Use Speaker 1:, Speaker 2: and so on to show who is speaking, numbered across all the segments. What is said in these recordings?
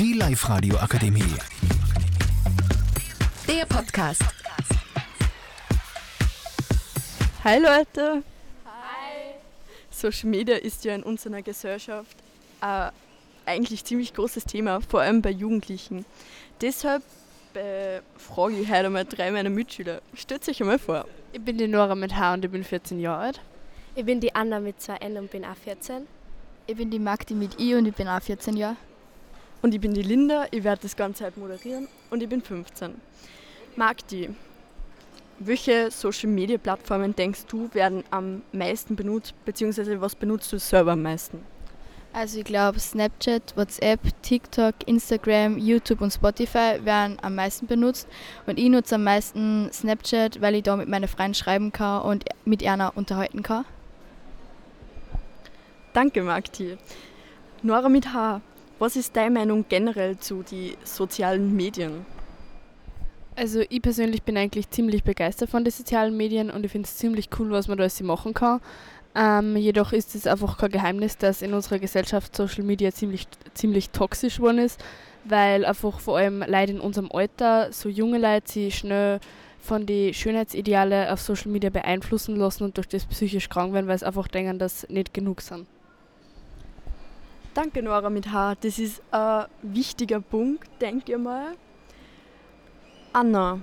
Speaker 1: Die Live-Radio Akademie.
Speaker 2: Der Podcast.
Speaker 3: Hi Leute! Hi! Social Media ist ja in unserer Gesellschaft ein eigentlich ziemlich großes Thema, vor allem bei Jugendlichen. Deshalb äh, frage ich heute einmal drei meiner Mitschüler. Stellt euch einmal vor.
Speaker 4: Ich bin die Nora mit H und ich bin 14 Jahre alt.
Speaker 5: Ich bin die Anna mit zwei N und bin auch 14.
Speaker 6: Ich bin die Magdi mit I und ich bin auch 14 Jahre.
Speaker 3: Und ich bin die Linda, ich werde das Ganze halt moderieren und ich bin 15. Magdi, welche Social Media Plattformen denkst du werden am meisten benutzt, beziehungsweise was benutzt du selber am meisten?
Speaker 6: Also ich glaube Snapchat, WhatsApp, TikTok, Instagram, YouTube und Spotify werden am meisten benutzt. Und ich nutze am meisten Snapchat, weil ich da mit meinen Freunden schreiben kann und mit einer unterhalten kann.
Speaker 3: Danke, Magdi. Nora mit H. Was ist deine Meinung generell zu den sozialen Medien?
Speaker 4: Also ich persönlich bin eigentlich ziemlich begeistert von den sozialen Medien und ich finde es ziemlich cool, was man da alles machen kann. Ähm, jedoch ist es einfach kein Geheimnis, dass in unserer Gesellschaft Social Media ziemlich, ziemlich toxisch geworden ist, weil einfach vor allem Leute in unserem Alter, so junge Leute, sich schnell von den Schönheitsideale auf Social Media beeinflussen lassen und durch das psychisch krank werden, weil sie einfach denken, dass nicht genug sind.
Speaker 3: Danke, Nora mit H. Das ist ein wichtiger Punkt, denke ich mal. Anna,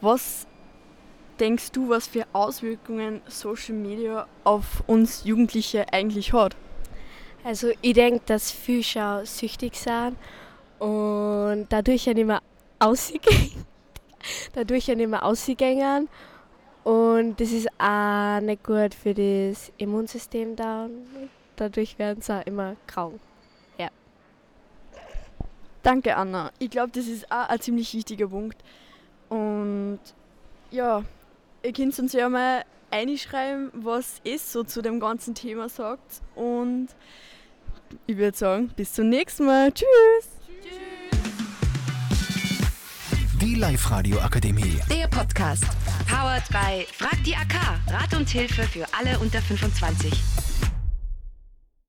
Speaker 3: was denkst du, was für Auswirkungen Social Media auf uns Jugendliche eigentlich hat?
Speaker 5: Also ich denke, dass viele schon süchtig sind und dadurch ja nicht mehr ausgehen. dadurch ja nicht mehr ausgehen. Und das ist auch nicht gut für das Immunsystem da. Dadurch werden sie auch immer krank. Ja.
Speaker 3: Danke, Anna. Ich glaube, das ist auch ein ziemlich wichtiger Punkt. Und ja, ihr könnt uns ja mal einschreiben, was es so zu dem ganzen Thema sagt. Und ich würde sagen, bis zum nächsten Mal. Tschüss!
Speaker 1: Die Live-Radio Akademie.
Speaker 2: Der Podcast. Powered by Frag die AK. Rat und Hilfe für alle unter 25.